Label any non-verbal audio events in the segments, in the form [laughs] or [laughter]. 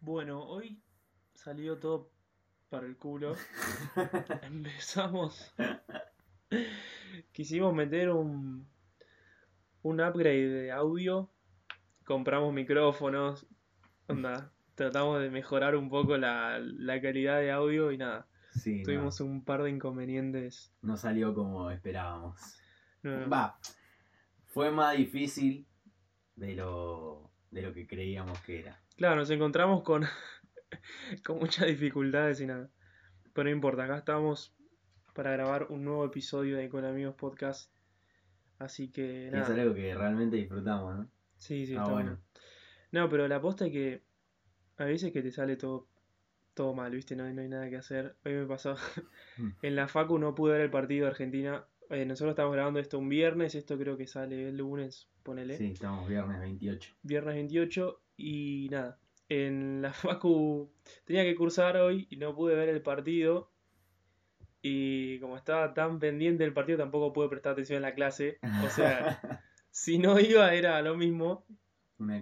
Bueno, hoy salió todo para el culo. [laughs] Empezamos. Quisimos meter un, un upgrade de audio. Compramos micrófonos. Onda, tratamos de mejorar un poco la, la calidad de audio y nada. Sí, no, Tuvimos un par de inconvenientes. no salió como esperábamos. No, no. Va, fue más difícil de lo, de lo que creíamos que era. Claro, nos encontramos con, [laughs] con muchas dificultades y nada. Pero no importa, acá estamos para grabar un nuevo episodio de Con Amigos Podcast. Así que Y es nada. algo que realmente disfrutamos, ¿no? Sí, sí, Ah, está bueno. bueno. No, pero la aposta es que a veces que te sale todo, todo mal, ¿viste? No, hay- no hay nada que hacer. Hoy me pasó. [laughs] Mm. En la Facu no pude ver el partido de Argentina. Eh, nosotros estamos grabando esto un viernes, esto creo que sale el lunes, ponele. Sí, estamos viernes 28. viernes 28 y nada. En la [laughs] Facu tenía que cursar hoy y no pude ver el partido. Y como estaba tan pendiente del partido, tampoco pude prestar atención en la clase. O sea, [laughs] si no iba era lo mismo.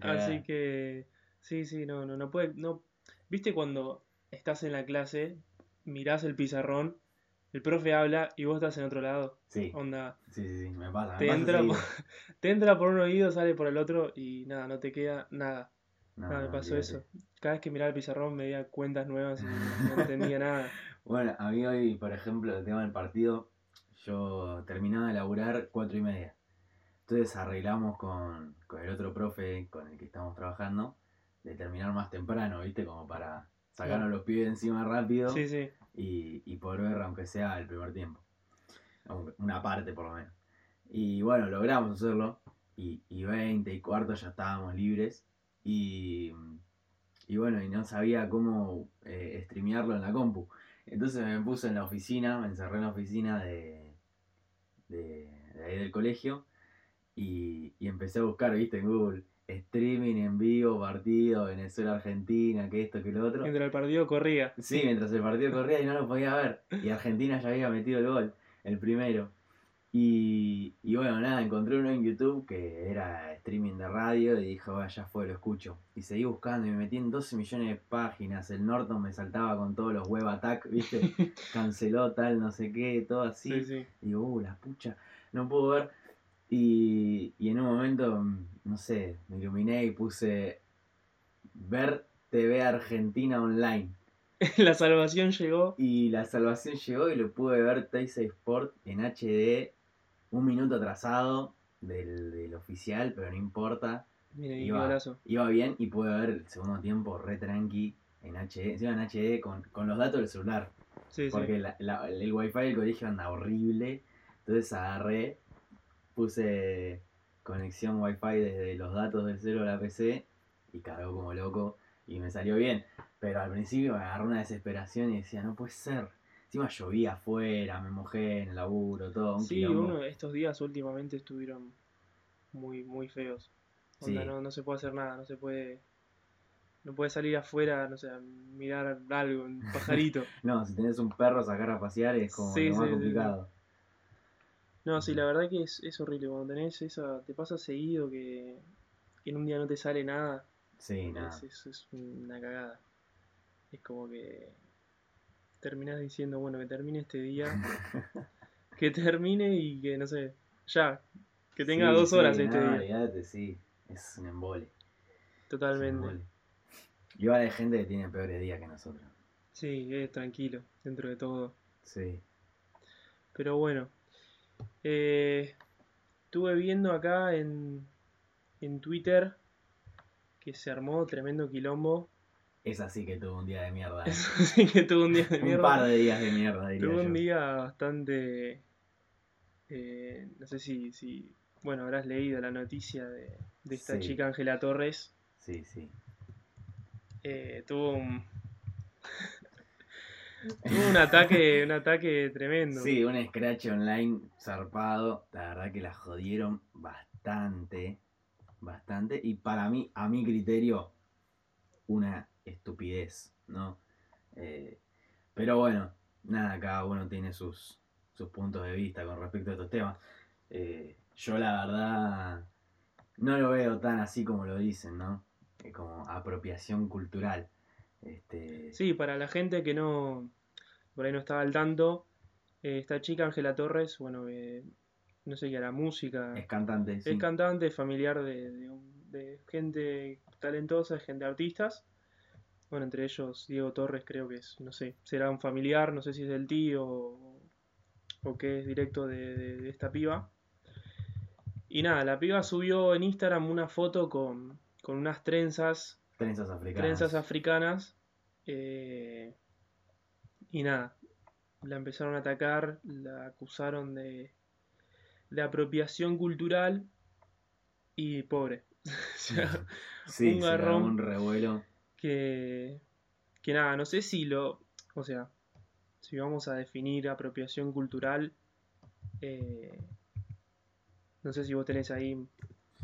Cagada. Así que sí, sí, no, no, no puede, no. ¿Viste cuando estás en la clase, mirás el pizarrón, el profe habla y vos estás en otro lado? Sí, Onda, sí, sí, sí, me pasa. Me te pasa entra, [laughs] te entra por un oído, sale por el otro y nada, no te queda nada. No, Ah, me pasó eso. Cada vez que miraba el pizarrón me veía cuentas nuevas y no entendía nada. [laughs] Bueno, a mí hoy, por ejemplo, el tema del partido, yo terminaba de laburar cuatro y media. Entonces arreglamos con, con el otro profe con el que estamos trabajando de terminar más temprano, ¿viste? Como para sacarnos los pibes encima rápido Sí, sí. y, y poder ver, aunque sea el primer tiempo. Una parte por lo menos. Y bueno, logramos hacerlo. Y, y 20 y cuarto ya estábamos libres. Y, y bueno, y no sabía cómo eh, streamearlo en la compu. Entonces me puse en la oficina, me encerré en la oficina de, de, de ahí del colegio. Y, y empecé a buscar, viste, en Google. Streaming en vivo, partido, Venezuela-Argentina, que esto, que lo otro. Mientras el partido corría. Sí, mientras el partido corría y no lo podía ver. Y Argentina ya había metido el gol, el primero. Y, y bueno, nada, encontré uno en YouTube que era streaming de radio y dije, "Bueno, ya fue, lo escucho. Y seguí buscando y me metí en 12 millones de páginas. El Norton me saltaba con todos los web attack, ¿viste? [laughs] Canceló tal, no sé qué, todo así. Sí, sí. Y digo, uh, la pucha, no puedo ver. Y, y en un momento, mm, no sé, me iluminé y puse ver TV Argentina online. [laughs] La salvación llegó. Y la salvación llegó y lo pude ver Teisei Sport en HD, un minuto atrasado del, del oficial, pero no importa. Qué Iba, iba bien y pude ver el segundo tiempo re tranqui en HD, encima en HD con, con los datos del celular. Sí, Porque sí. la- la- el wifi del colegio anda horrible. Entonces agarré, puse conexión wifi desde los datos del celular a la PC y cargó como loco y me salió bien. Pero al principio me agarró una desesperación y decía, no puede ser. Encima llovía afuera, me mojé en el laburo, todo. Un Sí, quilombo. uno, estos días últimamente estuvieron muy, muy feos. Onda, Sí. no, no se puede hacer nada, no se puede. No puede salir afuera, no sé, a mirar algo, un [laughs] pajarito. No, si tenés un perro sacar a pasear es como Sí, lo sí, más sí, sí. complicado. No, sí, la verdad que es, es horrible. Cuando tenés esa, te pasa seguido que, que en un día no te sale nada. Sí, nada. Es, es- es una cagada. Es como que terminás diciendo, bueno, que termine este día, que termine y que, no sé, ya, que tenga Sí, dos sí, horas este no, día. olvidate, sí. Es un embole. es un Totalmente. embole. Igual hay gente que tiene peores días que nosotros. Sí, es tranquilo, dentro de todo. Sí. Pero bueno, eh, estuve viendo acá en, en Twitter que se armó tremendo quilombo. Es así que tuvo un día de mierda. ¿eh? Eso sí que tuvo un día de [laughs] un mierda. par de días de mierda, diría un día bastante. eh, no sé si, si. Bueno, habrás leído la noticia de, de esta Sí. chica Ángela Torres. Sí, sí. eh, tuvo un. [laughs] tuvo un ataque, un ataque tremendo. Sí, un scratch online zarpado. La verdad que la jodieron bastante. Bastante. Y para mí, a mi criterio, una estupidez, ¿no? Eh, pero bueno, nada, cada uno tiene sus, sus puntos de vista con respecto a estos temas. Eh, yo la verdad no lo veo tan así como lo dicen, ¿no? Eh, como apropiación cultural. Este, Sí, para la gente que no, por ahí no estaba al tanto, eh, esta chica, Ángela Torres, bueno, no sé qué era, música, Es cantante, sí. es cantante, familiar de, de de gente talentosa, de gente artistas. Bueno, entre ellos Diego Torres creo que es, no sé, será un familiar, no sé si es del tío o, o que es directo de, de- de esta piba. Y nada, la piba subió en Instagram una foto con, con unas trenzas Trenzas africanas. trenzas africanas. eh, y nada, la empezaron a atacar, la acusaron de, de apropiación cultural y pobre. [laughs] O sea, Sí, un garrón. un revuelo. Que, que nada, no sé si lo, o sea, si vamos a definir apropiación cultural, eh, no sé si vos tenés ahí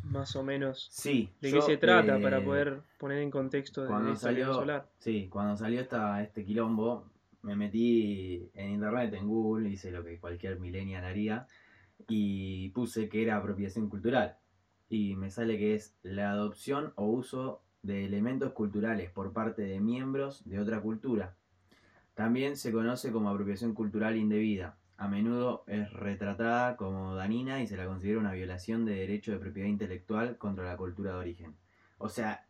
más o menos Sí. de yo, qué se trata eh, para poder poner en contexto de cuando salió, hablar. sí, cuando salió esta, este quilombo, me metí en internet, en Google, hice lo que cualquier millennial haría, y puse que era apropiación cultural. Y me sale que es la adopción o uso de elementos culturales por parte de miembros de otra cultura. También se conoce como apropiación cultural indebida. A menudo es retratada como danina y se la considera una violación de derecho de propiedad intelectual contra la cultura de origen. O sea,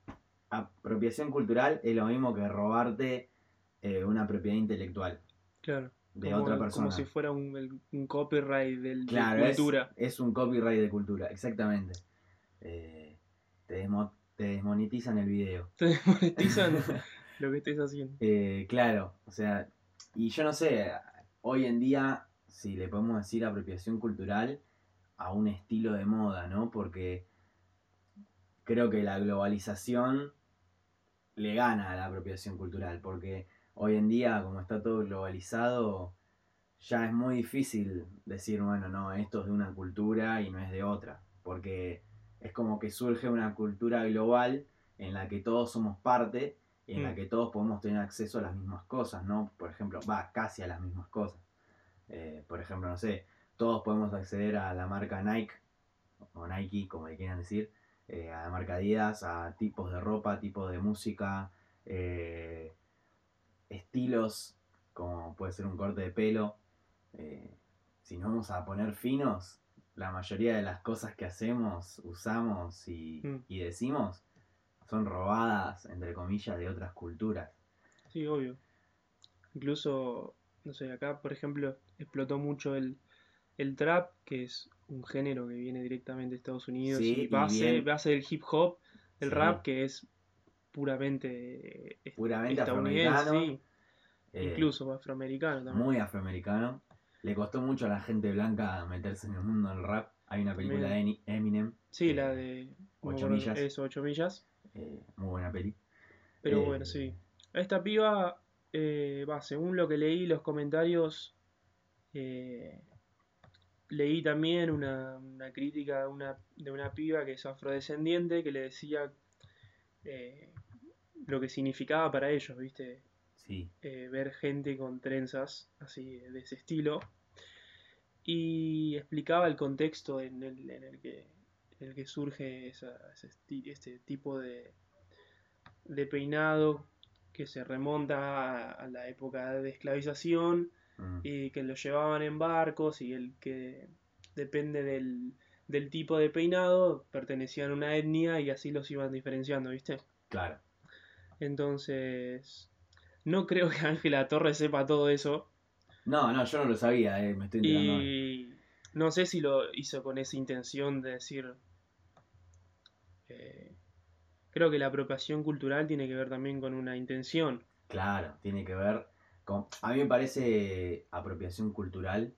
apropiación cultural es lo mismo que robarte eh, una propiedad intelectual Claro. de como, otra persona. Como si fuera un, un copyright del, de Claro, es, cultura. es un copyright de cultura, exactamente. Eh, te, desmo- te desmonetizan el video. Te desmonetizan [laughs] lo que estés haciendo. Eh, claro, o sea, y yo no sé, hoy en día, si le podemos decir apropiación cultural a un estilo de moda, ¿no? Porque creo que la globalización le gana a la apropiación cultural, porque hoy en día, como está todo globalizado, ya es muy difícil decir, bueno, no, esto es de una cultura y no es de otra, porque es como que surge una cultura global en la que todos somos parte y en la Mm. que todos podemos tener acceso a las mismas cosas, ¿no? Por ejemplo, va casi a las mismas cosas. Eh, por ejemplo, no sé, todos podemos acceder a la marca Nike, o Nike, como le quieran decir, eh, a la marca Adidas, a tipos de ropa, tipos de música, eh, estilos, como puede ser un corte de pelo. Si nos vamos a poner finos, la mayoría de las cosas que hacemos, usamos y, Mm. y decimos son robadas, entre comillas, de otras culturas. Sí, obvio. Incluso, no sé, acá, por ejemplo, explotó mucho el, el trap, que es un género que viene directamente de Estados Unidos Sí, y base, base del hip hop, el Sí. rap, que es puramente eh, Puramente estadounidense, sí, eh, incluso afroamericano también. muy afroamericano. Le costó mucho a la gente blanca meterse en el mundo del rap. Hay una película de Eminem, Sí, la de no me Ocho acuerdo, millas. Eso, 8 millas. eh, muy buena peli. Pero Eh, bueno, sí. A esta piba, eh, según lo que leí los comentarios, eh, leí también una, una crítica de una, de una piba que es afrodescendiente que le decía lo que significaba para ellos, ¿viste? Sí, Eh, ver gente con trenzas así de ese estilo. Y explicaba el contexto en el, en el que, en el que surge esa- este tipo de, de peinado que se remonta a, a la época de esclavización mm, y que lo llevaban en barcos y el que depende del, del tipo de peinado pertenecían a una etnia y así los iban diferenciando, ¿viste? claro. Entonces, no creo que Ángela Torres sepa todo eso. No, no, yo no lo sabía, eh, me estoy enterando. Y no sé si lo hizo con esa intención de decir. eh, creo que la apropiación cultural tiene que ver también con una intención. Claro, tiene que ver con... A mí me parece apropiación cultural,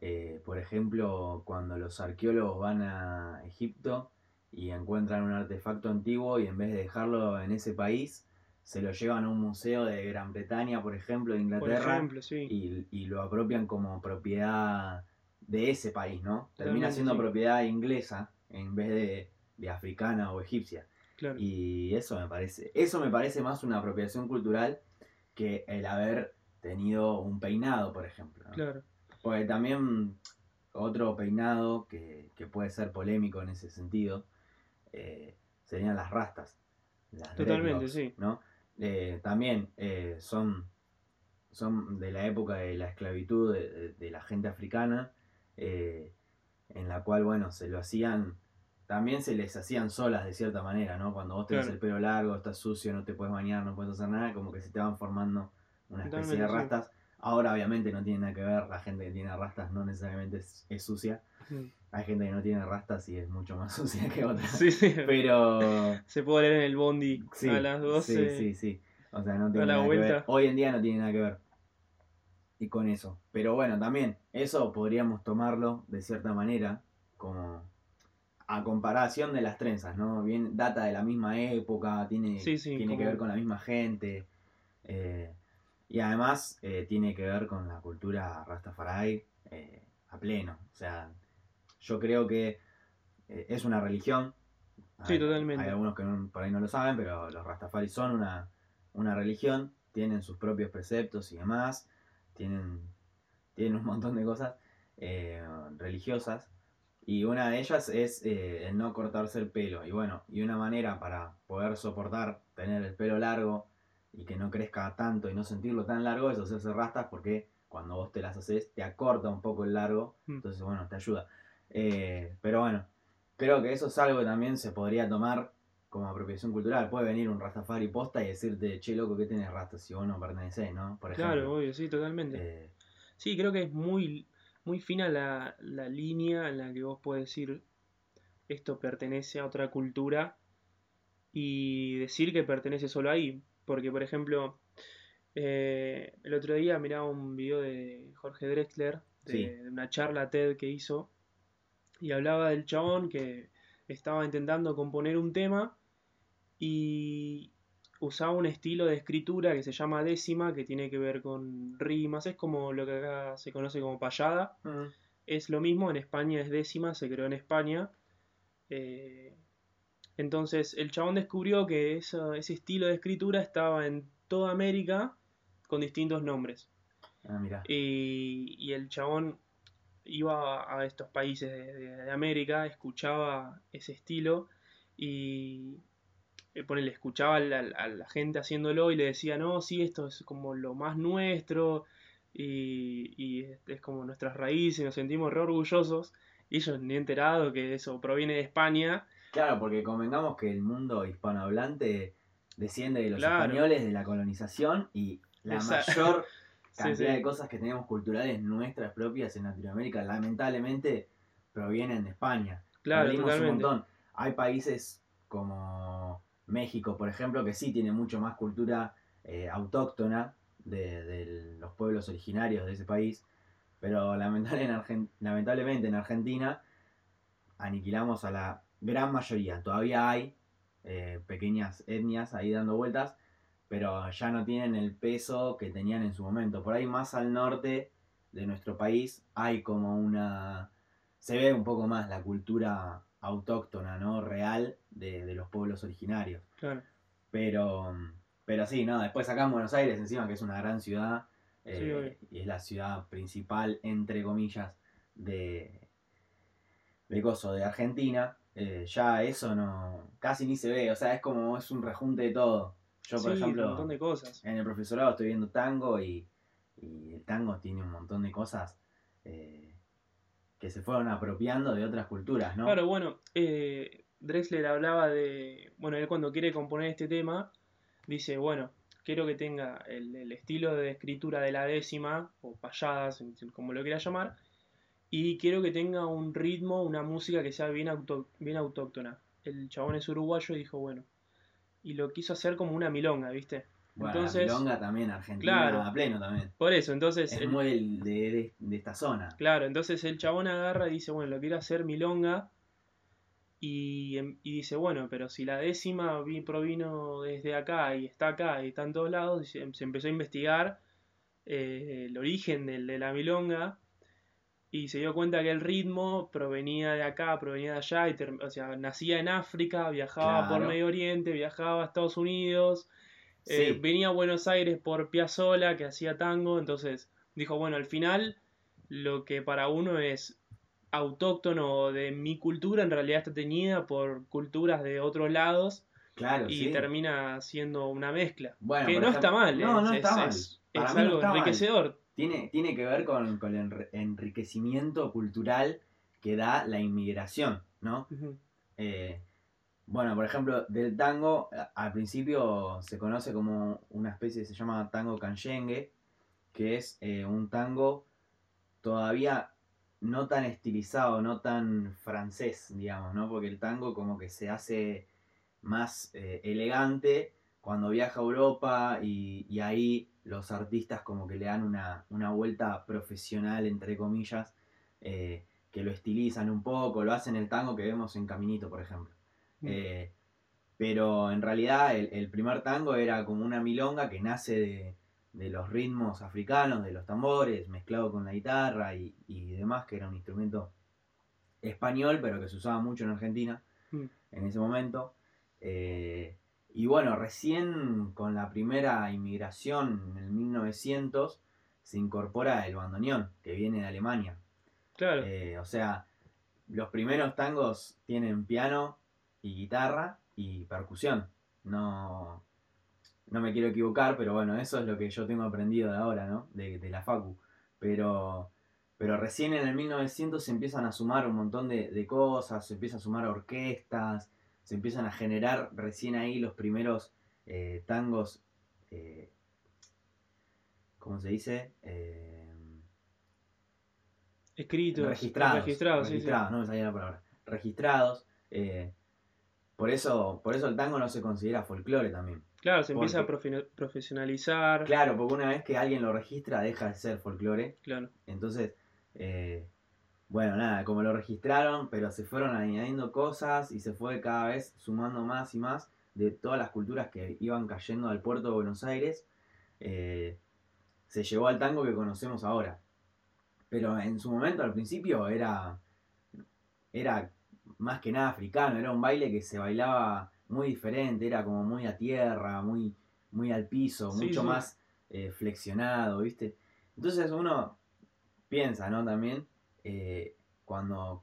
eh, por ejemplo, cuando los arqueólogos van a Egipto y encuentran un artefacto antiguo y en vez de dejarlo en ese país, se lo llevan a un museo de Gran Bretaña, por ejemplo, de Por Inglaterra, ejemplo, sí. y, y lo apropian como propiedad de ese país, ¿no? Termina siendo sí. propiedad inglesa en vez de, de africana o egipcia. Claro. Y eso me parece, eso me parece más una apropiación cultural que el haber tenido un peinado, por ejemplo. ¿no? Claro. Porque también otro peinado que, que puede ser polémico en ese sentido eh, serían las rastas. Las Totalmente, dreadlocks, sí. ¿no? Eh, también eh, son, son de la época de la esclavitud de, de- de la gente africana, eh, en la cual, bueno, se lo hacían, también se les hacían solas de cierta manera, ¿no? Cuando vos tenés Claro. el pelo largo, estás sucio, no te puedes bañar, no puedes hacer nada, como que se te van formando una especie de sí. Ahora obviamente no tiene nada que ver, la gente que tiene rastas no necesariamente es, es sucia. Hay gente que no tiene rastas y es mucho más [laughs] sucia que otra. Sí, sí. Pero [laughs] Se puede leer en el bondi sí, a las 12. sí, sí, sí. O sea, no tiene nada que ver. vuelta. Hoy en día no tiene nada que ver. Y con eso. Pero bueno, también, eso podríamos tomarlo de cierta manera como a comparación de las trenzas, ¿no? Bien, data de la misma época, tiene, Sí, sí, tiene que ver con la misma gente. eh, y además eh, tiene que ver con la cultura Rastafari eh, a pleno. O sea, yo creo que eh, es una religión. Sí, Hay- totalmente. Hay algunos que no- por ahí no lo saben, pero los Rastafari son una, una religión, tienen sus propios preceptos y demás, tienen, tienen un montón de cosas eh, religiosas. Y una de ellas es eh, el no cortarse el pelo. Y bueno, y una manera para poder soportar tener el pelo largo y que no crezca tanto y no sentirlo tan largo es hacerse rastas porque cuando vos te las haces te acorta un poco el largo. Mm. Entonces, bueno, te ayuda. Eh, pero bueno, creo que eso es algo que también se podría tomar como apropiación cultural. Puede venir un Rastafari posta y decirte, che, loco, ¿qué tenés rastas si vos no pertenecés, no? Por ejemplo. Claro, obvio, sí, totalmente. Eh, Sí, creo que es muy, muy fina la, la línea en la que vos podés decir esto pertenece a otra cultura y decir que pertenece solo ahí. Porque, por ejemplo, eh, el otro día miraba un video de Jorge Drexler, de, Sí. de una charla TED que hizo, y hablaba del chabón que estaba intentando componer un tema y usaba un estilo de escritura que se llama décima, que tiene que ver con rimas, es como lo que acá se conoce como payada. Es lo mismo, en España es décima, se creó en España. Eh, entonces el chabón descubrió que eso- ese estilo de escritura estaba en toda América con distintos nombres. ah, mirá. Y, y el chabón iba a estos países de, de- de América, escuchaba ese estilo y eh, ponele, escuchaba a la, a la gente haciéndolo y le decía, no, sí, esto es como lo más nuestro y, y es, es como nuestras raíces, nos sentimos re orgullosos. Y ellos ni enterado que eso proviene de España. Claro, porque convengamos que el mundo hispanohablante desciende de los Claro. españoles, de la colonización y la mayor [laughs] cantidad sí. de cosas que tenemos culturales nuestras propias en Latinoamérica, lamentablemente, provienen de España. Claro, un montón. Hay países como México, por ejemplo, que sí tiene mucho más cultura eh, autóctona de, de los pueblos originarios de ese país, pero lamentable en Argen- lamentablemente en Argentina aniquilamos a la gran mayoría. Todavía hay eh, pequeñas etnias ahí dando vueltas, pero ya no tienen el peso que tenían en su momento. Por ahí más al norte de nuestro país hay como una... se ve un poco más la cultura autóctona, ¿no? Real de, de los pueblos originarios. Claro. Pero, pero sí, no, después acá en Buenos Aires, encima que es una gran ciudad, eh, Sí, y es la ciudad principal, entre comillas, de, de Coso, de Argentina, eh, ya eso no, casi ni se ve, o sea, es como, es un rejunte de todo. Yo, por Sí, un ejemplo, montón de cosas. en el profesorado estoy viendo tango y, y el tango tiene un montón de cosas eh, que se fueron apropiando de otras culturas, ¿no? Claro, bueno, eh, Drexler hablaba de, bueno, él cuando quiere componer este tema, dice, bueno, quiero que tenga el, el estilo de escritura de la décima, o payadas, como lo quiera llamar, y quiero que tenga un ritmo, una música que sea bien, auto- bien autóctona. El chabón es uruguayo y dijo, bueno, y lo quiso hacer como una milonga, ¿viste? Bueno, entonces- la milonga también, Argentina Claro. a pleno también. Por eso, entonces, Es el- muy del- de, de- de esta zona. Claro, entonces el chabón agarra y dice, bueno, lo quiero hacer milonga. Y, em- y dice, bueno, pero si la décima vi- provino desde acá y está acá y está en todos lados, y se, se empezó a investigar eh, el origen del- de la milonga y se dio cuenta que el ritmo provenía de acá, provenía de allá, y o sea, nacía en África, viajaba por. Medio Oriente, viajaba a Estados Unidos, eh, venía a Buenos Aires por Piazzolla, que hacía tango, entonces dijo, bueno, al final lo que para uno es autóctono de mi cultura en realidad está teñida por culturas de otros lados Claro, y sí. termina siendo una mezcla. Bueno, que no ejemplo- está mal, No, es, no es- está mal. es- es no algo mal. Tiene, tiene que ver con, con el enri- enriquecimiento cultural que da la inmigración, ¿no? Eh, bueno, por ejemplo, del tango, a- al principio se conoce como una especie, se llama tango canyengue, que es eh, un tango todavía no tan estilizado, no tan francés, digamos, ¿no? Porque el tango como que se hace más eh, elegante cuando viaja a Europa y, y ahí los artistas como que le dan una, una vuelta profesional, entre comillas, eh, que lo estilizan un poco, lo hacen el tango que vemos en Caminito, por ejemplo. Mm. Eh, pero en realidad el, el primer tango era como una milonga que nace de, de los ritmos africanos, de los tambores, mezclado con la guitarra y, y demás, que era un instrumento español, pero que se usaba mucho en Argentina Mm. en ese momento. Eh, y bueno, recién con la primera inmigración en el 1900 se incorpora el bandoneón, que viene de Alemania. Claro. Eh, o sea, los primeros tangos tienen piano y guitarra y percusión. No, no me quiero equivocar, pero bueno, eso es lo que yo tengo aprendido de ahora, ¿no? De, de la Facu. Pero, pero recién en el 1900 se empiezan a sumar un montón de, de cosas, se empiezan a sumar orquestas, se empiezan a generar recién ahí los primeros eh, tangos, eh, ¿cómo se dice? Eh, Escritos. registrados. Registrados, sí. registrados, no me salía la palabra. Registrados. eh, por, eso, por eso el tango no se considera folclore también. Claro, se empieza a Porque- profesionalizar. Claro, porque una vez que alguien lo registra deja de ser folclore. Claro. Entonces, eh, bueno, nada, como lo registraron, pero se fueron añadiendo cosas y se fue cada vez sumando más y más de todas las culturas que iban cayendo al puerto de Buenos Aires. eh, se llegó al tango que conocemos ahora. Pero en su momento, al principio, era, era más que nada africano, era un baile que se bailaba muy diferente, era como muy a tierra, muy, muy al piso, Sí, mucho sí. más eh, flexionado, ¿viste? Entonces uno piensa, ¿no? También eh, cuando,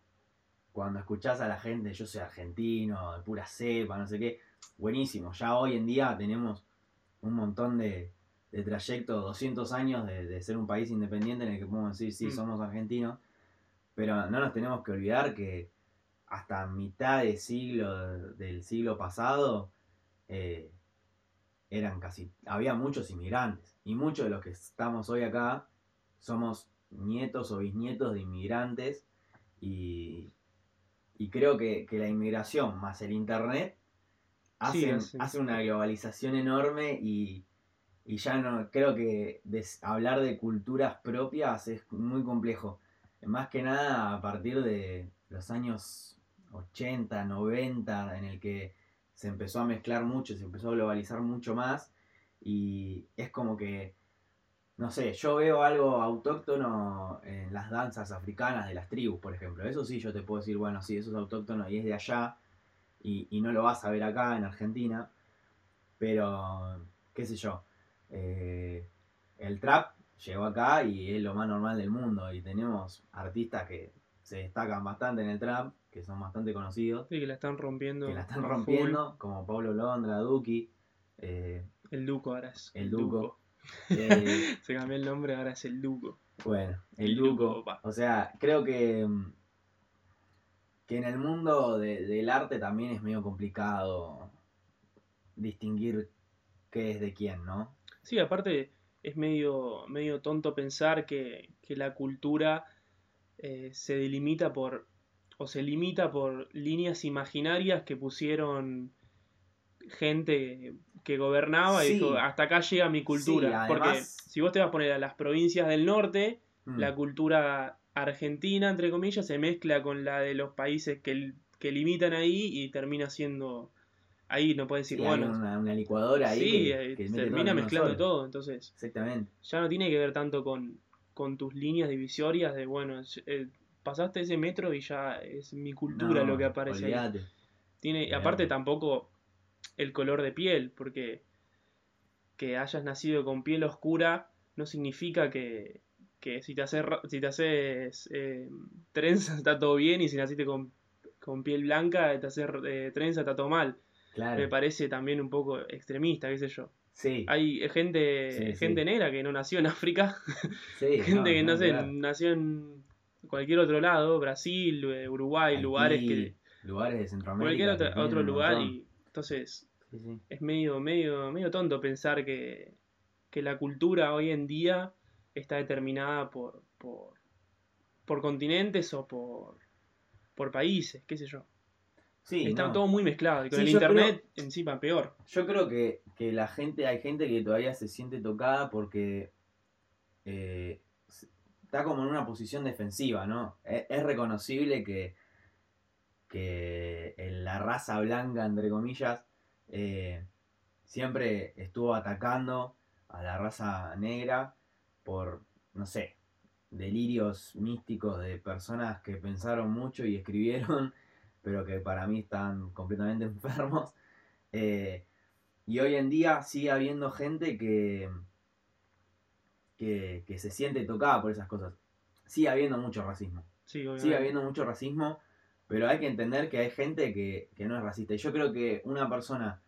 cuando escuchás a la gente, yo soy argentino, de pura cepa, no sé qué, buenísimo, ya hoy en día tenemos un montón de, de trayecto, 200 años de, de ser un país independiente en el que podemos decir, sí, Mm. somos argentinos, pero no nos tenemos que olvidar que hasta mitad de siglo, del siglo pasado, eh, eran casi, había muchos inmigrantes, y muchos de los que estamos hoy acá somos nietos o bisnietos de inmigrantes, y, y creo que, que la inmigración más el internet Sí, hacen, hace- hacen una globalización enorme y, y ya no creo que des- hablar de culturas propias es muy complejo. Más que nada a partir de los años 80, 90, en el que se empezó a mezclar mucho, se empezó a globalizar mucho más y es como que, no sé, yo veo algo autóctono en las danzas africanas de las tribus, por ejemplo. Eso sí, yo te puedo decir, bueno, sí, eso es autóctono y es de allá y, y no lo vas a ver acá en Argentina, pero, qué sé yo, eh, el trap llegó acá y es lo más normal del mundo y tenemos artistas que se destacan bastante en el trap, que son bastante conocidos, Sí, que la están rompiendo. que la están rompiendo, como Pablo Londra, Duki, eh. El Duco ahora es. el Duco. Eh, [laughs] Se cambió el nombre, ahora es el Duco. bueno, el pa. O sea, creo que, mm, que en el mundo de- del arte también es medio complicado distinguir qué es de quién, ¿no? Sí, aparte es medio, medio tonto pensar que, que la cultura eh, se delimita por, o se limita por líneas imaginarias que pusieron gente que gobernaba y dijo, hasta acá llega mi cultura. Sí, Porque si vos te vas a poner a las provincias del norte, Mm. la cultura argentina, entre comillas, se mezcla con la de los países que, que limitan ahí y termina siendo... Ahí no puedes decir, bueno, una, una licuadora ahí sí, que, eh, que todo termina uno mezclando solo. todo. Entonces, Exactamente. ya no tiene que ver tanto con, con tus líneas divisorias de, bueno, eh, pasaste ese metro y ya es mi cultura No, lo que aparece ahí. Tiene, aparte tampoco el color de piel, porque que hayas nacido con piel oscura no significa que, que si te haces, si te haces eh, trenza [laughs] está todo bien y si naciste con, con piel blanca te haces eh, trenza está todo mal. Claro. me parece también un poco extremista, qué sé yo. Sí, Hay gente, Sí, gente sí. negra que no nació en África, [laughs] sí. gente que no sé, nació en cualquier otro lado, Brasil, eh, Uruguay, lugares que Lugares de Centroamérica. cualquier otro, otro lugar y entonces Sí, sí. es medio, medio, medio tonto pensar que, que la cultura hoy en día está determinada por, por, por continentes o por, por países, qué sé yo. Sí, está no. todo muy mezclado y con Sí, el internet encima peor. Yo creo que, que la gente, hay gente que todavía se siente tocada porque eh, está como en una posición defensiva, ¿no? Es, es reconocible que, que en la raza blanca, entre comillas, eh, siempre estuvo atacando a la raza negra por, no sé, delirios místicos de personas que pensaron mucho y escribieron, [laughs] pero que para mí están completamente [laughs] enfermos. Eh, y hoy en día sigue habiendo gente que, que, que se siente tocada por esas cosas. Sigue habiendo mucho racismo. Sí. Sigue habiendo mucho racismo, pero hay que entender que hay gente que, que no es racista. Y yo creo que una persona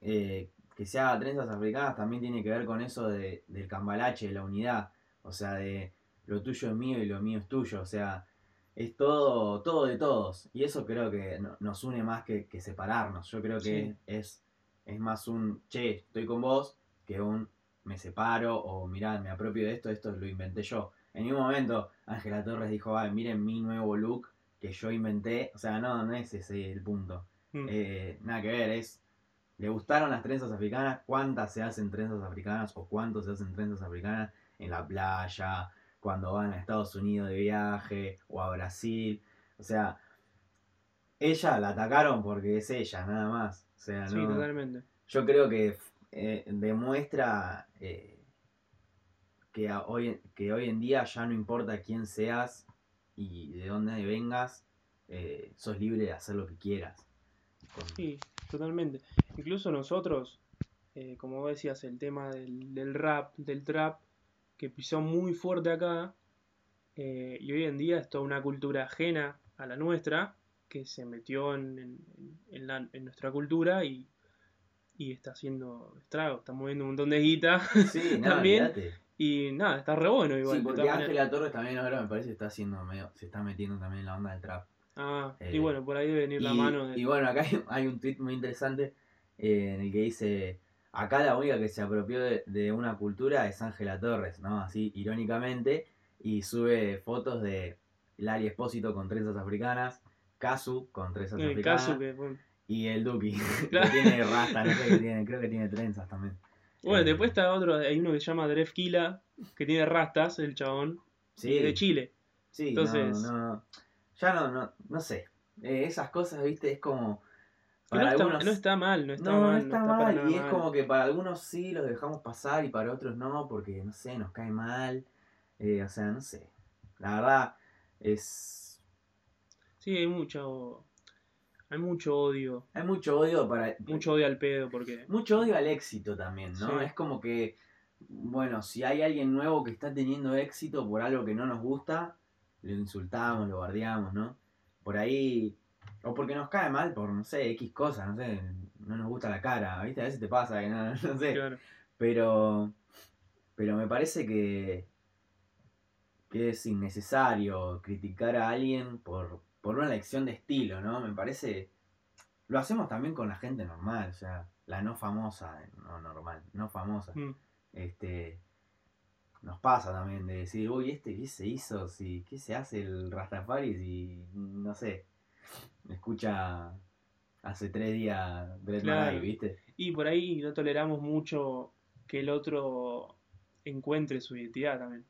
eh, que se haga trenzas africanas también tiene que ver con eso de, del cambalache, de la unidad. O sea, de lo tuyo es mío y lo mío es tuyo. O sea, es todo, todo de todos. Y eso creo que no- nos une más que, que separarnos. Yo creo que Sí. es, es más un, che, estoy con vos, que un me separo o mirá, me apropio de esto, esto lo inventé yo. En ningún momento Ángela Torres dijo, ay, miren mi nuevo look que yo inventé. O sea, no, no es ese el punto. Mm. Eh, nada que ver, es. ¿Le gustaron las trenzas africanas? ¿Cuántas se hacen trenzas africanas? ¿O cuántos se hacen trenzas africanas en la playa? Cuando van a Estados Unidos de viaje o a Brasil. O sea, ella la atacaron porque es ella, nada más. O sea, sí, no. totalmente. Yo creo que eh, demuestra eh, que, hoy, que hoy en día ya no importa quién seas y de dónde vengas, eh, sos libre de hacer lo que quieras. Con- Sí, totalmente. Incluso nosotros, eh, como decías, el tema del, del rap, del trap, que pisó muy fuerte acá, eh, y hoy en día es toda una cultura ajena a la nuestra, que se metió en, en- en la- en nuestra cultura y, y está haciendo estragos, está moviendo un montón de guita, Sí, [laughs] También. Y nada, está re bueno igual. Sí, porque. Ángela Torres también ahora me parece que está haciendo medio, se está metiendo también en la onda del trap. Ah, y eh, bueno, por ahí debe venir la mano de... y bueno, acá [laughs] hay, hay un tweet muy interesante eh, en el que dice, acá la única que se apropió de, de una cultura es Ángela Torres, ¿no? Así irónicamente, y sube fotos de Lali Espósito con trenzas africanas, Kazu con trenzas el africanas, caso que... bueno. y el Duki, [laughs] Claro. que tiene rasta, no sé qué [laughs] tiene, creo que tiene trenzas también. Bueno, Eh, después está otro, hay uno que se llama Dref Kila, que tiene rastas, el chabón, Sí, de Chile. Sí, Entonces- no, no, ya no, no, no sé. Eh, esas cosas, viste, es como. Que no, Para está, algunos. no está mal, no está no, no mal. está para mal. nada Y es mal. como que para algunos sí los dejamos pasar y para otros no, porque no sé, nos cae mal. Eh, o sea, no sé. La verdad, es. Sí, hay mucho, hay mucho odio, Hay mucho odio para. mucho odio al pedo, porque... mucho odio al éxito también, ¿no? Sí. Es como que. Bueno, si hay alguien nuevo que está teniendo éxito por algo que no nos gusta, lo insultamos, lo bardeamos, ¿no? Por ahí. O porque nos cae mal por, no sé, X cosas, no sé, no nos gusta la cara, ¿viste? A veces te pasa que no, [laughs] no sé. Claro. Pero. Pero me parece que. que es innecesario criticar a alguien por, por una lección de estilo, ¿no? Me parece. Lo hacemos también con la gente normal, o sea, la no famosa, no normal, no famosa. Mm. Este. Nos pasa también de decir, uy, este qué se hizo, si, qué se hace el Rastafari si, no sé, escucha hace tres días Dread Claro. ¿viste? Y por ahí no toleramos mucho que el otro encuentre su identidad también.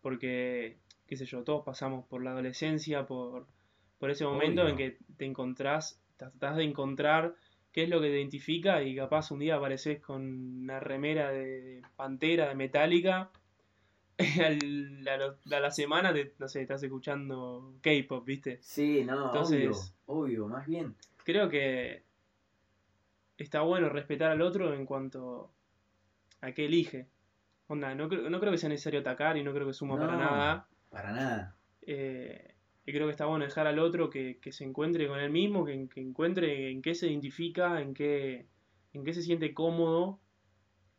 Porque, qué sé yo, todos pasamos por la adolescencia, por, por ese momento Obvio. en que te encontrás, tratás de encontrar qué es lo que te identifica y capaz un día apareces con una remera de Pantera, de Metallica. [laughs] al- a, lo- a la semana, te, no sé, estás escuchando K-pop, ¿viste? Sí, no, Entonces- obvio, obvio, más bien. creo que está bueno respetar al otro en cuanto a qué elige. Onda, no creo, no creo que sea necesario atacar y no creo que suma para nada. Para nada. Eh, Y creo que está bueno dejar al otro que, que se encuentre con él mismo, que, que encuentre en qué se identifica, en qué, en qué se siente cómodo.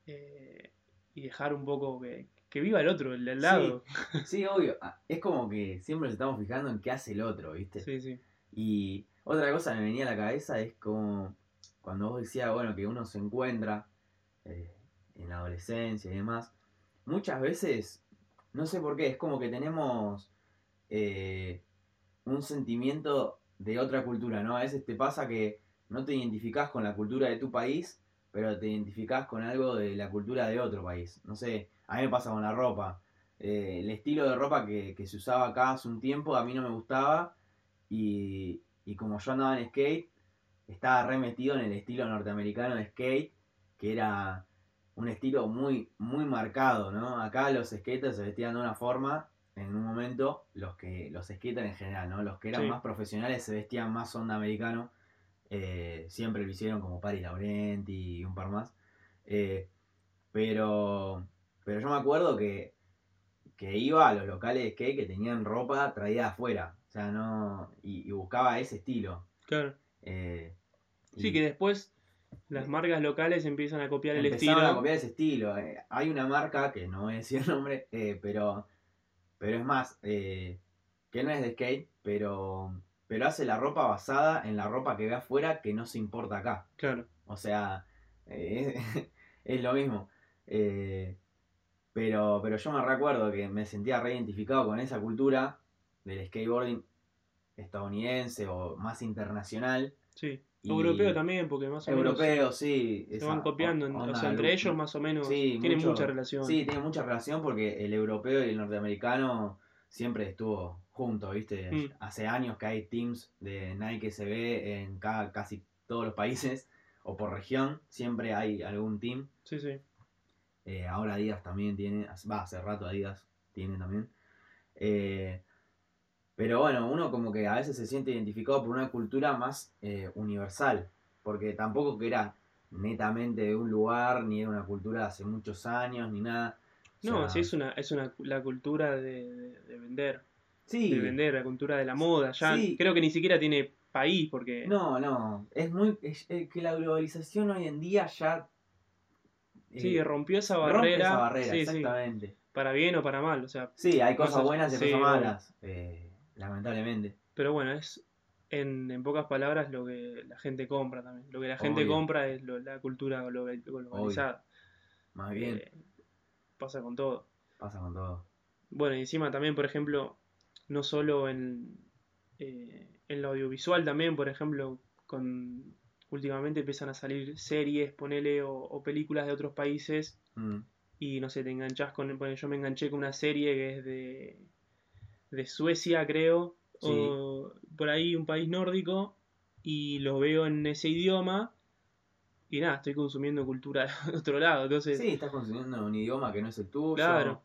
eh, y dejar un poco que, que viva el otro, el de al lado. Sí, obvio. Ah, Es como que siempre nos estamos fijando en qué hace el otro, ¿viste? Sí, sí. Y otra cosa que me venía a la cabeza es como cuando vos decías, bueno, que uno se encuentra eh, en la adolescencia y demás, muchas veces, no sé por qué, es como que tenemos eh, un sentimiento de otra cultura, ¿no? A veces te pasa que no te identificás con la cultura de tu país, pero te identificás con algo de la cultura de otro país. No sé, a mí me pasa con la ropa. Eh, el estilo de ropa que, que se usaba acá hace un tiempo a mí no me gustaba y, y como yo andaba en skate, estaba remetido en el estilo norteamericano de skate, que era un estilo muy, muy marcado, ¿no? Acá los skaters se vestían de una forma, en un momento, los que los skaters en general, ¿no? Los que eran Sí. más profesionales se vestían más onda americano, eh, siempre lo hicieron como Paris Laurenti y un par más. Eh, pero, pero yo me acuerdo que, que iba a los locales de skate que tenían ropa traída afuera, o sea, no, y, y buscaba ese estilo. Claro. Eh, Sí, y que después las marcas locales empiezan a copiar el estilo. a copiar ese estilo. Hay una marca, que no voy a decir el nombre, pero, pero es más, eh, que no es de skate, pero, pero hace la ropa basada en la ropa que ve afuera que no se importa acá. Claro. O sea, eh, es, [laughs] es lo mismo. Eh, pero, pero yo me recuerdo que me sentía reidentificado con esa cultura del skateboarding estadounidense o más internacional. Sí. Y- Europeo también, porque más o menos Europeo, sí. se van copiando. o sea, entre ellos más o menos Sí, tienen mucho- mucha relación. Sí, tiene mucha relación porque el europeo y el norteamericano siempre estuvo juntos, ¿viste? Mm. Hace años que hay teams de Nike se ve en cada, casi todos los países [laughs] o por región, siempre hay algún team. sí, sí. Eh, ahora Adidas también tiene, va, hace rato Adidas tiene también. Eh, pero bueno, uno como que a veces se siente identificado por una cultura más eh, universal, porque tampoco que era netamente de un lugar, ni era una cultura de hace muchos años, ni nada. O No, sí, es una, es una la cultura de, de- de vender. sí, De vender, la cultura de la moda. Ya Sí. creo que ni siquiera tiene país, porque. No, no, es muy, es, es que la globalización hoy en día ya... sí, eh, rompió esa rompe barrera. esa barrera, sí, sí. exactamente. Para bien o para mal. O sea, Sí, hay cosas Cosas- buenas y sí, cosas malas, eh, lamentablemente. pero bueno, es en, en pocas palabras lo que la gente compra también. Lo que la gente Obvio. compra es lo- la cultura global- globalizada. Más bien, Eh, pasa con todo. pasa con todo. Bueno, y encima también, por ejemplo, no solo en, eh, en lo audiovisual también, por ejemplo, con últimamente empiezan a salir series, ponele, o, o películas de otros países Mm. y no sé, te enganchás con, ponele, yo me enganché con una serie que es de, de Suecia, creo, o por ahí un país nórdico, y lo veo en ese idioma, y nada, estoy consumiendo cultura [laughs] de otro lado, entonces... Sí, estás consumiendo un idioma que no es el tuyo. Claro.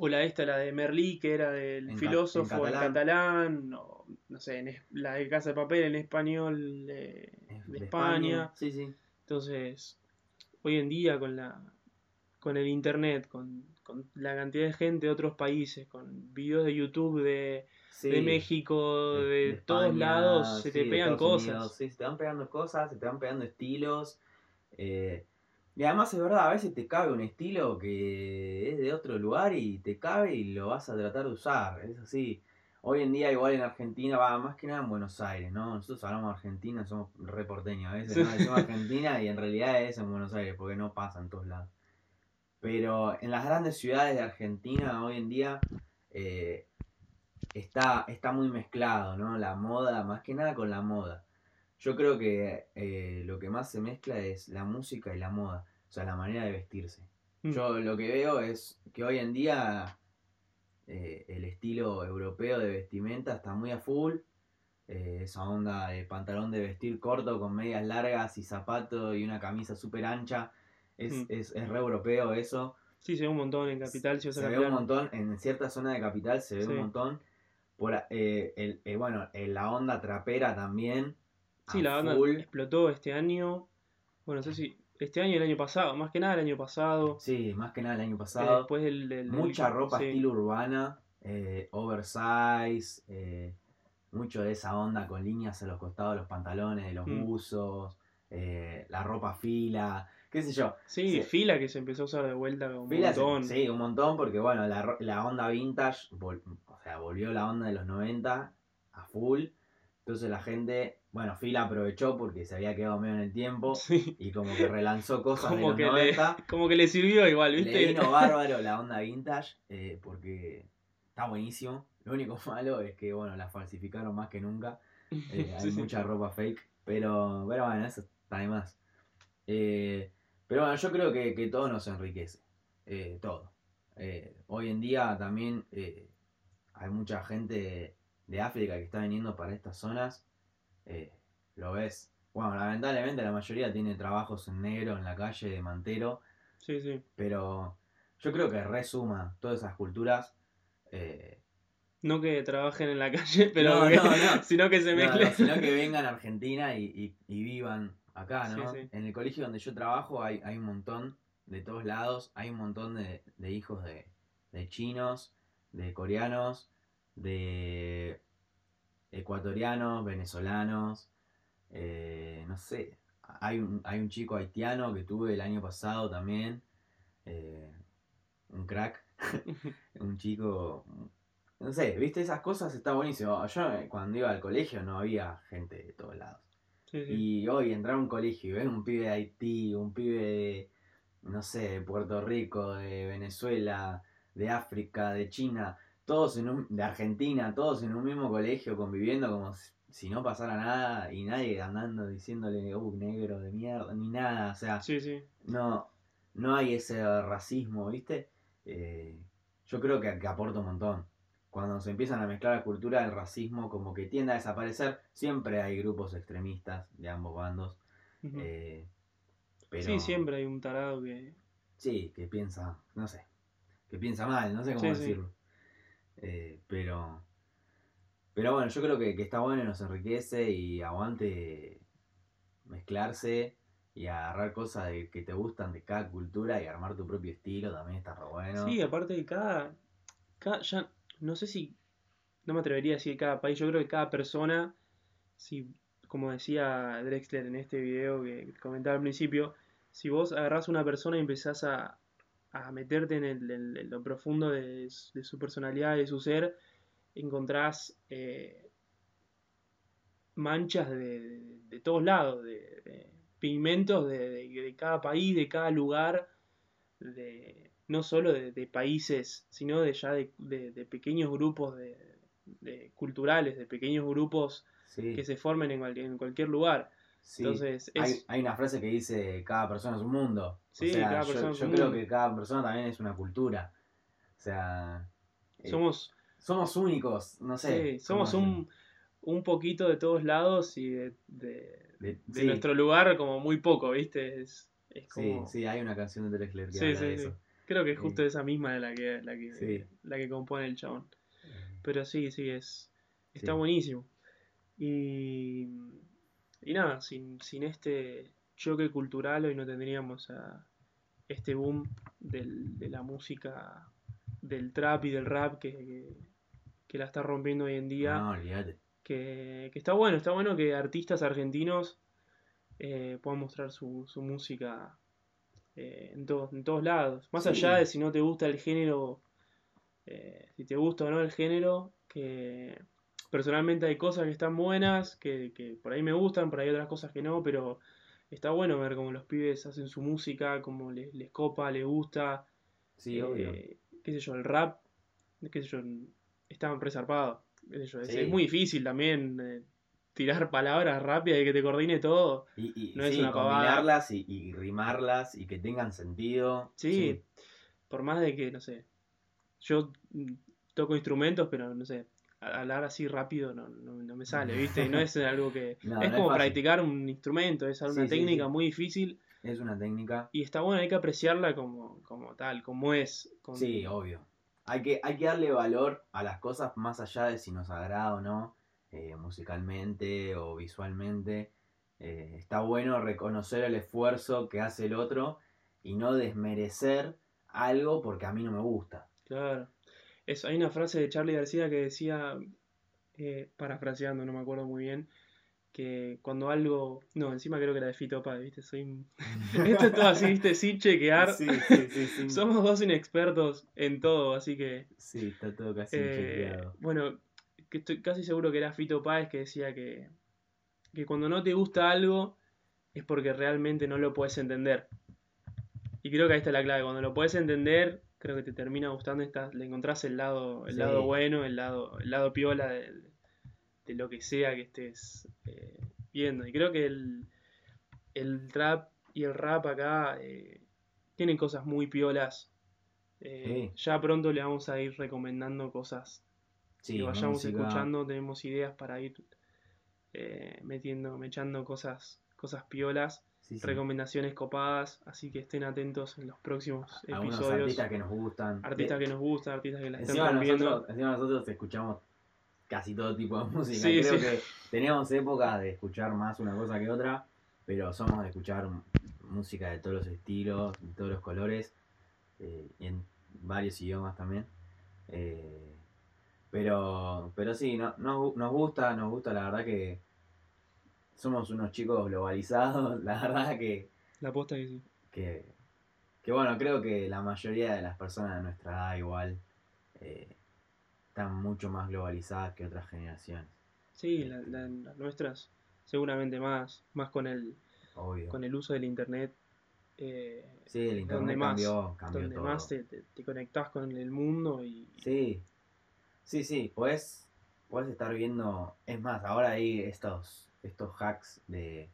O la esta, la de Merlí, que era del En filósofo en en catalán. catalán, o no sé, en es- la de Casa de Papel en español de, Es de España. Sí, sí. Entonces, hoy en día con la con el internet, con, con la cantidad de gente de otros países, con videos de YouTube de, sí. de México, de, de todos lados, se sí, te pegan Estados cosas. Unidos, sí, se te van pegando cosas, se te van pegando estilos. eh, y además es verdad, a veces te cabe un estilo que es de otro lugar y te cabe y lo vas a tratar de usar. Es así. Hoy en día, igual en Argentina, va más que nada en Buenos Aires, ¿no? Nosotros hablamos de Argentina, somos re porteños a veces. ¿no? [laughs] Decimos Argentina y en realidad es en Buenos Aires, porque no pasa en todos lados. Pero en las grandes ciudades de Argentina hoy en día eh, está, está muy mezclado, ¿no? La moda, más que nada con la moda. Yo creo que eh, lo que más se mezcla es la música y la moda, o sea, la manera de vestirse. Mm. Yo lo que veo es que hoy en día eh, el estilo europeo de vestimenta está muy a full. eh, esa onda de pantalón de vestir corto con medias largas y zapato y una camisa súper ancha. Es, Mm. es, es re europeo eso. Sí, se ve un montón en Capital, si Se ve un montón, en cierta zona de capital se ve Sí. un montón. Por, eh, el, eh, bueno, en la onda trapera también. Sí, la full. explotó este año. Bueno, no sé si este año y el año pasado, más que nada el año pasado. Sí, más que nada el año Eh, pasado. después del, del- del- Mucha ropa sí. estilo urbana. eh, oversize, eh, mucho de esa onda con líneas a los costados de los pantalones, de los Mm. buzos, eh, la ropa fila, qué sé yo. Sí, Sí. fila que se empezó a usar de vuelta un Fila, se- montón. sí, un montón, porque bueno, la, la onda vintage, vol- o sea, volvió la onda de los 90 a full. Entonces la gente, bueno, Fila aprovechó porque se había quedado medio en el tiempo Sí. y como que relanzó cosas de Como los que, le, 90. como que le sirvió igual, ¿viste? Le vino [laughs] bárbaro la onda vintage eh, porque está buenísimo. Lo único malo es que, bueno, la falsificaron más que nunca. [laughs] Eh, hay Sí, sí. mucha ropa fake, pero, pero bueno, eso está de más. Eh, pero bueno, yo creo que, que todo nos enriquece. eh, todo. Eh, hoy en día también eh, hay mucha gente de África que está viniendo para estas zonas. lo ves. Bueno, lamentablemente la mayoría tiene trabajos en negro en la calle de mantero. Sí, sí. Pero yo creo que resuma todas esas culturas. No que trabajen en la calle, [laughs] pero No, que- no, no. [laughs] sino que se no, no, mezclen. sino que [laughs] vengan a Argentina y, y- y vivan acá, ¿no? Sí, sí. En el colegio donde yo trabajo hay, hay un montón de todos lados, hay un montón de, de hijos de, de chinos, de coreanos, de ecuatorianos, venezolanos, eh, no sé. Hay un, hay un chico haitiano que tuve el año pasado también, eh, un crack, [laughs] un chico, no sé, viste, esas cosas está buenísimo. Yo eh, cuando iba al colegio no había gente de todos lados. Sí, sí. Y hoy entrar a un colegio y ver un pibe de Haití, un pibe de, no sé, de Puerto Rico, de Venezuela, de África, de China, todos en un, de Argentina, todos en un mismo colegio conviviendo como si, no pasara nada y nadie andando diciéndole, uh, negro de mierda, ni nada, o sea, Sí, sí. no, no hay ese racismo, ¿viste? Eh, yo creo que, que aporta un montón. Cuando se empiezan a mezclar la cultura, el racismo como que tiende a desaparecer. Siempre hay grupos extremistas de ambos bandos. Eh, pero, Sí, siempre hay un tarado que. Sí, que piensa, no sé, que piensa mal, no sé cómo Sí, sí. decirlo. Eh, pero, pero bueno, yo creo que, que está bueno y nos enriquece y aguante mezclarse y agarrar cosas de- que te gustan de cada cultura y armar tu propio estilo también está re bueno. Sí, aparte de cada, cada. Ya. No sé si. No me atrevería a decir cada país. Yo creo que cada persona. Si. Como decía Drexler en este video que comentaba al principio. Si vos agarrás una persona y empezás a. a meterte en, el- lo profundo de, su- personalidad, de su ser. Encontrás. eh, manchas de, de- todos lados, de, pigmentos de, cada país, de cada lugar, no solo de, de países, sino de ya de, de- de pequeños grupos de, de culturales, de pequeños grupos Sí, que se formen en, cual- en cualquier lugar. sí. Entonces, hay, es, hay una frase que dice cada persona es un mundo. Sí, o sea, cada yo, persona yo creo que cada persona también es una cultura. O sea, eh, somos, somos únicos, no sé. sí, somos un, un poquito de todos lados y de, de- nuestro lugar como muy poco, ¿viste? Es, es como... sí, hay una canción de Drexler que habla de eso. Creo que es Sí. justo esa misma la que, la que, Sí. la que compone el chabón. Pero sí, sí, es. Está Sí. buenísimo. Y. Y nada, sin, sin este choque cultural hoy no tendríamos a este boom del- de la música del trap y del rap que, que, que la está rompiendo hoy en día. No, olvídate. Que, que está bueno, está bueno que artistas argentinos eh, puedan mostrar su, su música eh, en, todos en todos lados. Más Sí. allá de si no te gusta el género, eh, si te gusta o no el género, que personalmente hay cosas que están buenas, que, que por ahí me gustan, por ahí hay otras cosas que no, pero está bueno ver cómo los pibes hacen su música, cómo les, les copa, les gusta. Sí, eh, obvio. qué sé yo, el rap, qué sé yo, estaban resarpados. Qué sé yo, es, Sí. es muy difícil también eh, tirar palabras rápidas y que te coordine todo. Y, y no es una combinarlas y, y rimarlas y que tengan sentido. Sí, por más de que, no sé, yo toco instrumentos, pero no sé, hablar así rápido no, no, no me sale, ¿viste? Y no es [laughs] algo que... No, es es como fácil. practicar un instrumento, es una Sí, técnica muy difícil Es una técnica. y está bueno, hay que apreciarla como, como tal, como es. con- Sí, obvio. Hay que, hay que darle valor a las cosas más allá de si nos agrada o no, eh, musicalmente o visualmente. Eh, está bueno reconocer el esfuerzo que hace el otro y no desmerecer algo porque a mí no me gusta. Claro. Eso, hay una frase de Charlie García que decía, eh, parafraseando, no me acuerdo muy bien, que cuando algo. No, encima creo que era de Fito Páez, ¿viste? Soy. [laughs] Esto es todo así, ¿viste? Sin chequear. Sí, sí, sí, sí. [laughs] Somos dos inexpertos en todo, así que. Sí, está todo casi eh, chequeado. bueno, que estoy casi seguro que era Fito Páez que decía que. Que cuando no te gusta algo es porque realmente no lo puedes entender. Y creo que ahí está la clave. Cuando lo puedes entender, creo que te termina gustando. Estás, le encontrás el lado, el Sí. lado bueno, el lado, el lado piola de, de lo que sea que estés eh, viendo. Y creo que el, el trap y el rap acá eh, tienen cosas muy piolas. Eh, Ya pronto le vamos a ir recomendando cosas Sí, que vayamos música. escuchando. Tenemos ideas para ir eh, metiendo, mechando cosas, cosas piolas Sí, sí. recomendaciones copadas, así que estén atentos en los próximos episodios. artistas que nos gustan. Artistas que nos gustan, artistas que la están Encima nosotros, encima nosotros escuchamos casi todo tipo de música. Sí, Creo que tenemos épocas de escuchar más una cosa que otra, pero somos de escuchar música de todos los estilos, de todos los colores, eh, y en varios idiomas también. Eh, pero, pero sí, no, nos, nos gusta, nos gusta la verdad que somos unos chicos globalizados, [laughs] la verdad que La posta que sí. que, que bueno, creo que la mayoría de las personas de nuestra edad igual eh, están mucho más globalizadas que otras generaciones, Sí, la- la- las nuestras seguramente más, más con el, obvio. con el uso del internet. eh, Sí, el internet donde más, cambió, cambió donde todo. más te, te, te conectás con el mundo y Sí, sí, sí, puedes, puedes estar viendo, es más, ahora hay estos, estos hacks de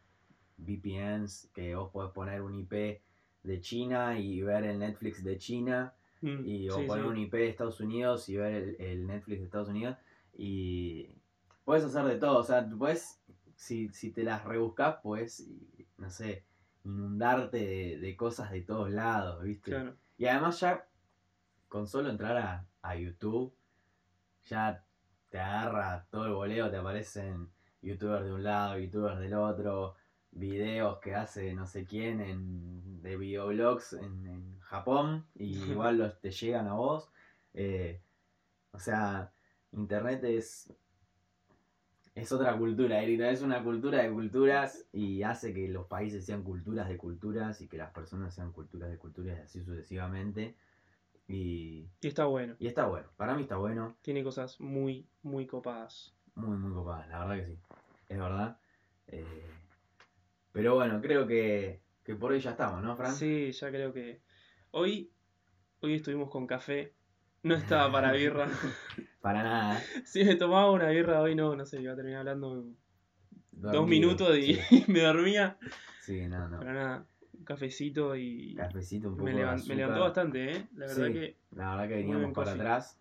VPNs que vos podés poner un IP de China y ver el Netflix de China Mm, y o sí, poner sí. un IP de Estados Unidos y ver el, el Netflix de Estados Unidos y puedes hacer de todo, o sea, puedes, si, si te las rebuscas, puedes, no sé, inundarte de, de cosas de todos lados, ¿viste? Claro. Y además ya, con solo entrar a, a YouTube, ya te agarra todo el boleo, te aparecen youtubers de un lado, youtubers del otro, videos que hace no sé quién en, de videoblogs en, en Japón, y [laughs] igual los, te llegan a vos. Eh, o sea, internet es... Es otra cultura, Erika, es una cultura de culturas y hace que los países sean culturas de culturas y que las personas sean culturas de culturas y así sucesivamente. Y, Y está bueno. y está bueno, para mí está bueno, Tiene cosas muy, muy copadas. muy, muy copada, la verdad que sí, es verdad. Eh, pero bueno, creo que, que por hoy ya estamos, ¿no, Fran? Sí, ya creo que. Hoy, hoy estuvimos con café. No [laughs] estaba para birra. [laughs] Para nada. [laughs] Si me tomaba una birra hoy, no, no sé, iba a terminar hablando dos minutos y Sí, me dormía. sí, no, no. Pero nada, cafecito y Cafecito, un poco me, de levantó bastante, ¿eh? La verdad Sí. que La verdad que veníamos para coffee. atrás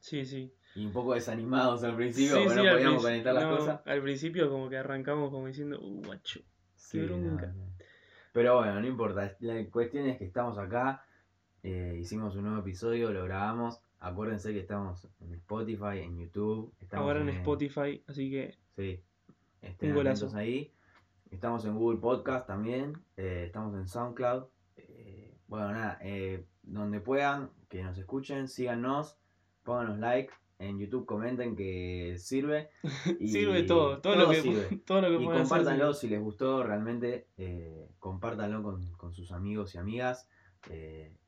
sí, sí. y un poco desanimados al principio, Sí, porque sí, no podíamos conectar las no, cosas. Al principio como que arrancamos como diciendo, uh, guacho. Sí, no, bronca. no. Pero bueno, no importa. La cuestión es que estamos acá. eh, hicimos un nuevo episodio, lo grabamos. Acuérdense que estamos en Spotify, en YouTube. Estamos Ahora en Spotify, así que Sí. Estén Un golazo. ahí. Estamos en Google Podcast también. eh, estamos en SoundCloud. eh, bueno, nada. eh, donde puedan, que nos escuchen, síganos. Pónganos like. En YouTube comenten que sirve. [laughs] y sirve todo, todo, lo que sirve. [laughs] todo lo que Y hacer compártanlo si les gustó, realmente compártanlo con, con sus amigos y amigas.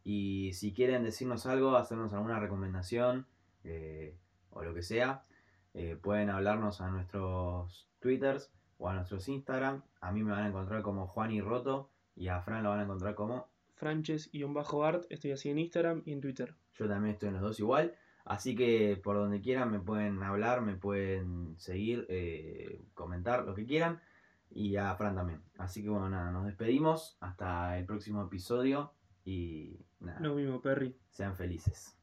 y si quieren decirnos algo, hacernos alguna recomendación o lo que sea, pueden hablarnos a nuestros Twitters o a nuestros Instagram. A mí me van a encontrar como Juan y Roto y a Fran lo van a encontrar como Franches-art, estoy así en Instagram y en Twitter. yo también estoy en los dos igual. Así que por donde quieran me pueden hablar, me pueden seguir, eh, comentar, lo que quieran. Y a Fran también. Así que bueno, nada, nos despedimos. Hasta el próximo episodio. Y nada, Lo mismo, Perry. sean felices.